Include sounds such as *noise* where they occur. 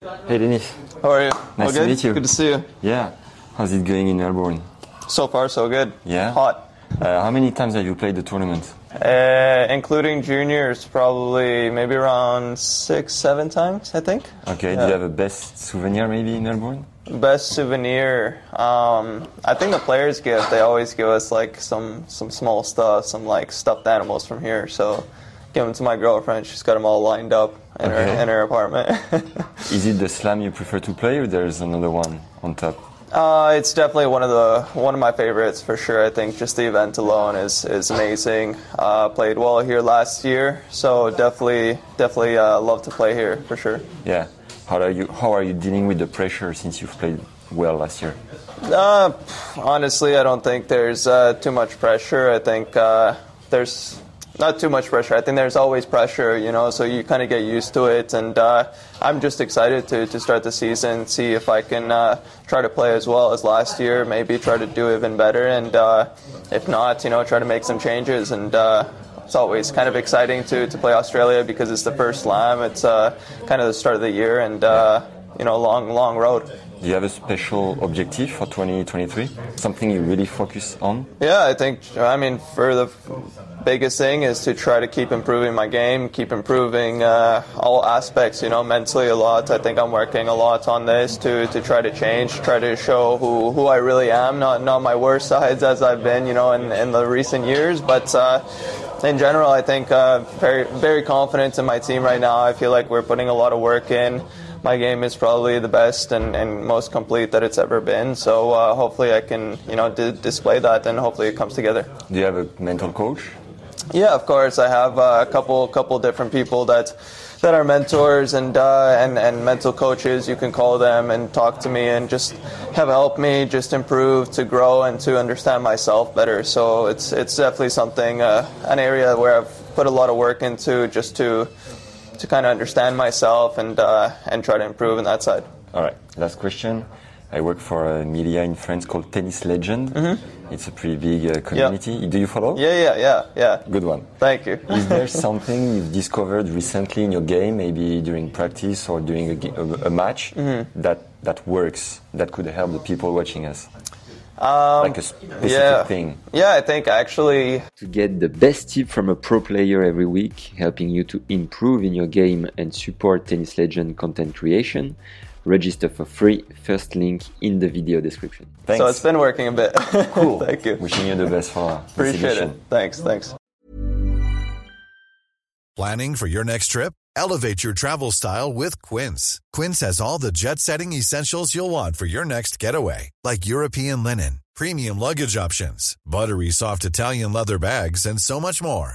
Hey Denis. How are you? Nice to meet you. Good to see you. Yeah. How's it going in Melbourne? So far, so good. Yeah? Hot. Uh, how many times have you played the tournament? Uh, including juniors, probably maybe around six, seven times, I think. Okay. Do you have a best souvenir maybe in Melbourne? Best souvenir. Um, I think the players give. They always give us like some some small stuff, some like stuffed animals from here. So, give them to my girlfriend. She's got them all lined up in Okay. her in her apartment. *laughs* Is it the slam you prefer to play or there's another one on top? Uh, it's definitely one of the one of my favorites for sure. I think just the event alone is is amazing. Uh, played well here last year, so definitely definitely uh, love to play here for sure. Yeah. How are you how are you dealing with the pressure since you've played well last year? Uh, honestly, I don't think there's uh, too much pressure. I think uh, there's not too much pressure. I think there's always pressure, you know, so you kind of get used to it. And uh, I'm just excited to, to start the season, see if I can uh, try to play as well as last year, maybe try to do even better. And uh, if not, you know, try to make some changes. And uh, it's always kind of exciting to, to play Australia because it's the first slam. It's uh, kind of the start of the year and, uh, you know, long, long road. Do you have a special objective for 2023? Something you really focus on? Yeah, I think, I mean, for the biggest thing is to try to keep improving my game, keep improving uh, all aspects, you know, mentally a lot. I think I'm working a lot on this to, to try to change, try to show who, who I really am, not, not my worst sides as I've been, you know, in, in the recent years. But uh, in general, I think uh, very, very confident in my team right now. I feel like we're putting a lot of work in. My game is probably the best and, and most complete that it's ever been. So uh, hopefully I can, you know, d- display that and hopefully it comes together. Do you have a mental coach? Yeah, of course. I have uh, a couple couple different people that that are mentors and uh, and and mental coaches. You can call them and talk to me and just have helped me just improve to grow and to understand myself better. So it's it's definitely something uh, an area where I've put a lot of work into just to to kind of understand myself and uh, and try to improve in that side. All right. Last question. I work for a media in France called Tennis Legend. It's a pretty big uh, community. Do you follow? Mm-hmm. Yeah, yeah, yeah, yeah. Good one. Thank you. Is there *laughs* something you've discovered recently in your game, maybe during practice or during a, a, a match, Mm-hmm. that that works, that could help the people watching us? Um, like a specific yeah. thing. Yeah, I think actually to get the best tip from a pro player every week, helping you to improve in your game and support Tennis Legend content creation, register for free. First link in the video description. Thanks. so. It's been working a bit. *laughs* cool. Thank you. Wishing you the best for Appreciate edition. it. Thanks. Thanks. Planning for your next trip? Elevate your travel style with Quince. Quince has all the jet setting essentials you'll want for your next getaway, like European linen, premium luggage options, buttery soft Italian leather bags, and so much more.